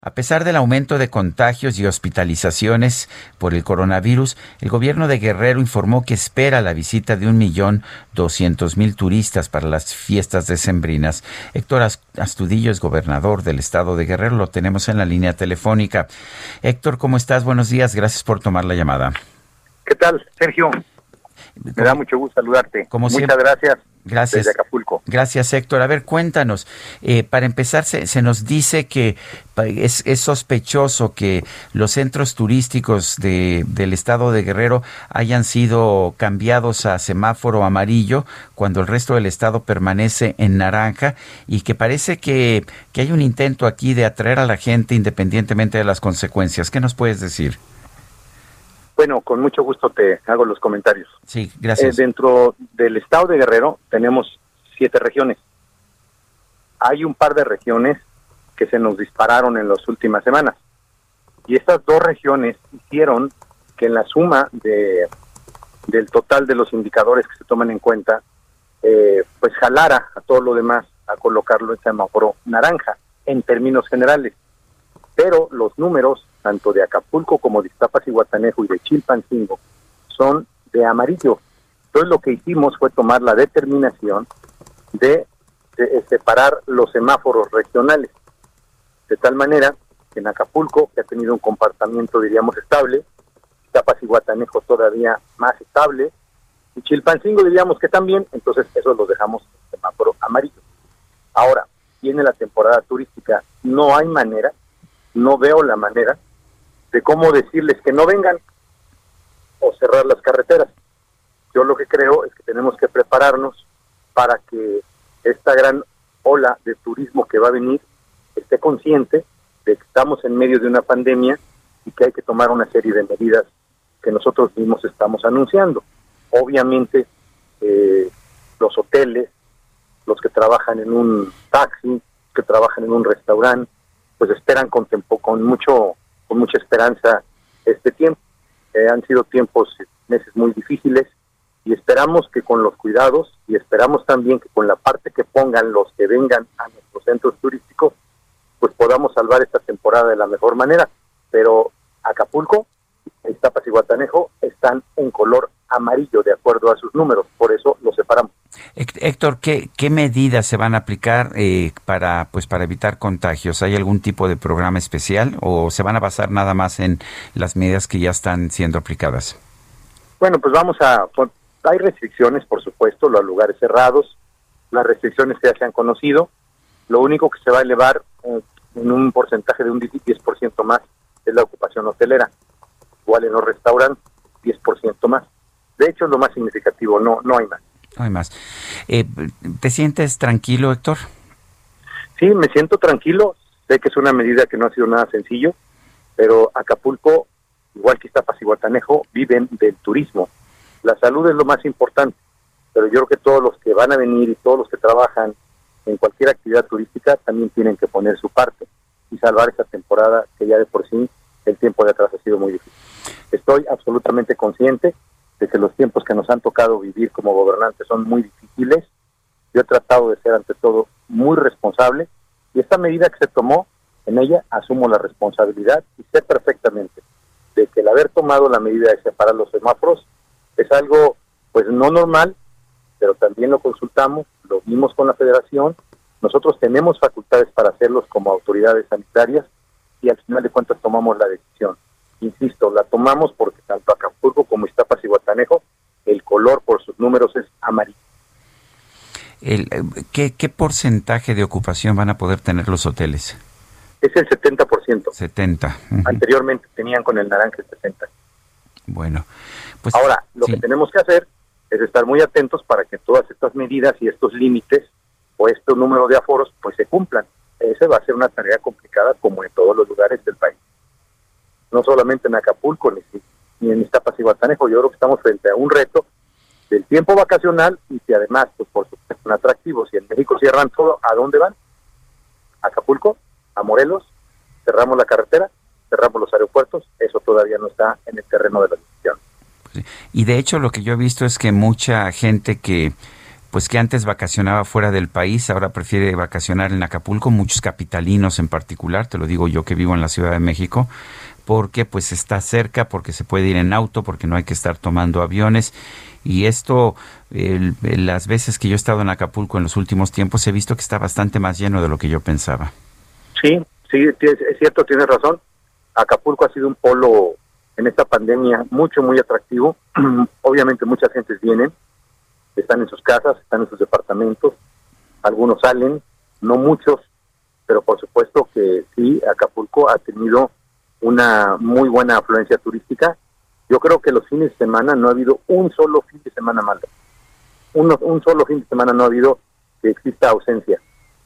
A pesar del aumento de contagios y hospitalizaciones por el coronavirus, el gobierno de Guerrero informó que espera la visita de un millón doscientos mil turistas para las fiestas decembrinas. Héctor Astudillo es gobernador del estado de Guerrero, lo tenemos en la línea telefónica. Héctor, ¿cómo estás? Buenos días, gracias por tomar la llamada. ¿Qué tal, Sergio? Me da mucho gusto saludarte. Como Muchas gracias. Gracias. Desde Acapulco. Gracias, Héctor. A ver, cuéntanos. Eh, para empezar, se, nos dice que es, sospechoso que los centros turísticos de, del estado de Guerrero hayan sido cambiados a semáforo amarillo cuando el resto del estado permanece en naranja y que parece que, que hay un intento aquí de atraer a la gente independientemente de las consecuencias. ¿Qué nos puedes decir? Bueno, con mucho gusto te hago los comentarios. Sí, gracias. Eh, dentro del estado de Guerrero tenemos siete regiones. Hay un par de regiones que se nos dispararon en las últimas semanas. Y estas dos regiones hicieron que en la suma de, del total de los indicadores que se toman en cuenta, eh, pues jalara a todo lo demás a colocarlo en semáforo naranja, en términos generales. Pero los números tanto de Acapulco como de Iztapas y Guatanejo y de Chilpancingo, son de amarillo. Entonces lo que hicimos fue tomar la determinación de, separar los semáforos regionales, de tal manera que en Acapulco, que ha tenido un comportamiento, diríamos, estable, Iztapas y Guatanejo todavía más estable, y Chilpancingo diríamos que también, entonces eso lo dejamos en semáforo amarillo. Ahora, viene la temporada turística, no hay manera, no veo la manera de cómo decirles que no vengan o cerrar las carreteras. Yo lo que creo es que tenemos que prepararnos para que esta gran ola de turismo que va a venir esté consciente de que estamos en medio de una pandemia y que hay que tomar una serie de medidas que nosotros mismos estamos anunciando. Obviamente, eh, los hoteles, los que trabajan en un taxi, que trabajan en un restaurante, pues esperan con, con mucho con mucha esperanza este tiempo. Eh, han sido tiempos, meses muy difíciles y esperamos que con los cuidados y esperamos también que con la parte que pongan los que vengan a nuestros centros turísticos, pues podamos salvar esta temporada de la mejor manera. Pero Acapulco, Iztapas y Guatanejo están en color amarillo de acuerdo a sus números, por eso los separamos. Héctor, ¿qué, qué medidas se van a aplicar eh, para, pues, para evitar contagios? ¿Hay algún tipo de programa especial o se van a basar nada más en las medidas que ya están siendo aplicadas? Bueno, pues vamos a... Hay restricciones, por supuesto, los lugares cerrados, las restricciones que ya se han conocido. Lo único que se va a elevar eh, en un porcentaje de un 10% más es la ocupación hotelera. Igual en los restaurantes, 10% más. De hecho, es lo más significativo, no, no hay más. No hay más. Eh, ¿Te sientes tranquilo, Héctor? Sí, me siento tranquilo. Sé que es una medida que no ha sido nada sencillo, pero Acapulco, igual que Iztapas y Guatanejo, viven del turismo. La salud es lo más importante, pero yo creo que todos los que van a venir y todos los que trabajan en cualquier actividad turística también tienen que poner su parte y salvar esta temporada que ya de por sí el tiempo de atrás ha sido muy difícil. Estoy absolutamente consciente de que los tiempos que nos han tocado vivir como gobernantes son muy difíciles. Yo he tratado de ser ante todo muy responsable y esta medida que se tomó, en ella asumo la responsabilidad y sé perfectamente de que el haber tomado la medida de separar los semáforos es algo pues no normal, pero también lo consultamos, lo vimos con la federación, nosotros tenemos facultades para hacerlos como autoridades sanitarias y al final de cuentas tomamos la decisión. Insisto, la tomamos porque tanto Acapulco como Iztapas y Guatanejo, el color por sus números es amarillo. El, ¿qué, ¿Qué porcentaje de ocupación van a poder tener los hoteles? Es el 70%. 70. Anteriormente tenían con el naranja el 60%. Bueno, pues ahora lo que tenemos que hacer es estar muy atentos para que todas estas medidas y estos límites o este número de aforos pues se cumplan. esa va a ser una tarea complicada como en todos los lugares del país. No solamente en Acapulco ni, ni en Iztapas y Guatanejo, yo creo que estamos frente a un reto del tiempo vacacional y que además, pues por supuesto, atractivos. Y en México cierran todo, ¿a dónde van? Acapulco, a Morelos, cerramos la carretera, cerramos los aeropuertos, eso todavía no está en el terreno de la decisión. Y de hecho lo que yo he visto es que mucha gente que pues que antes vacacionaba fuera del país, ahora prefiere vacacionar en Acapulco, muchos capitalinos en particular, te lo digo yo que vivo en la Ciudad de México, porque pues está cerca, porque se puede ir en auto, porque no hay que estar tomando aviones. Y esto, las veces que yo he estado en Acapulco en los últimos tiempos, he visto que está bastante más lleno de lo que yo pensaba. Sí, sí, es cierto, tienes razón. Acapulco ha sido un polo en esta pandemia mucho, muy atractivo. Obviamente muchas gentes vienen, están en sus casas, están en sus departamentos, algunos salen, no muchos, pero por supuesto que sí, Acapulco ha tenido una muy buena afluencia turística. Yo creo que los fines de semana no ha habido un solo fin de semana malo. un solo fin de semana no ha habido que exista ausencia.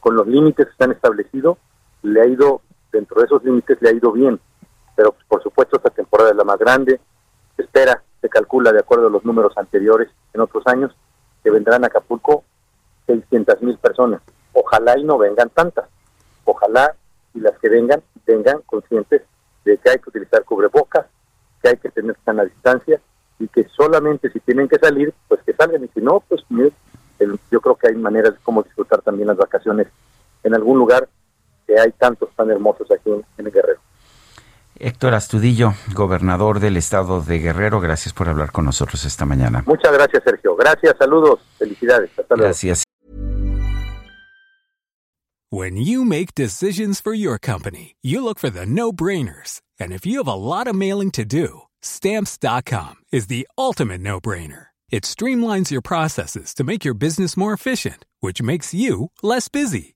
Con los límites que están establecidos, le ha ido, dentro de esos límites, le ha ido bien. Pero pues, por supuesto esta temporada es la más grande. Se espera, se calcula de acuerdo a los números anteriores en otros años, que vendrán a Acapulco 600 mil personas. Ojalá y no vengan tantas. Ojalá y las que vengan, vengan conscientes de que hay que utilizar cubrebocas, que hay que tener sana distancia y que solamente si tienen que salir, pues que salgan y si no, pues yo creo que hay maneras de cómo disfrutar también las vacaciones en algún lugar que hay tantos tan hermosos aquí en, el Guerrero. Héctor Astudillo, gobernador del estado de Guerrero, gracias por hablar con nosotros esta mañana. Muchas gracias, Sergio. Gracias, saludos, felicidades. Hasta luego. Gracias. When you make decisions for your company, you look for the no-brainers. And if you have a lot of mailing to do, stamps.com is the ultimate no-brainer. It streamlines your processes to make your business more efficient, which makes you less busy.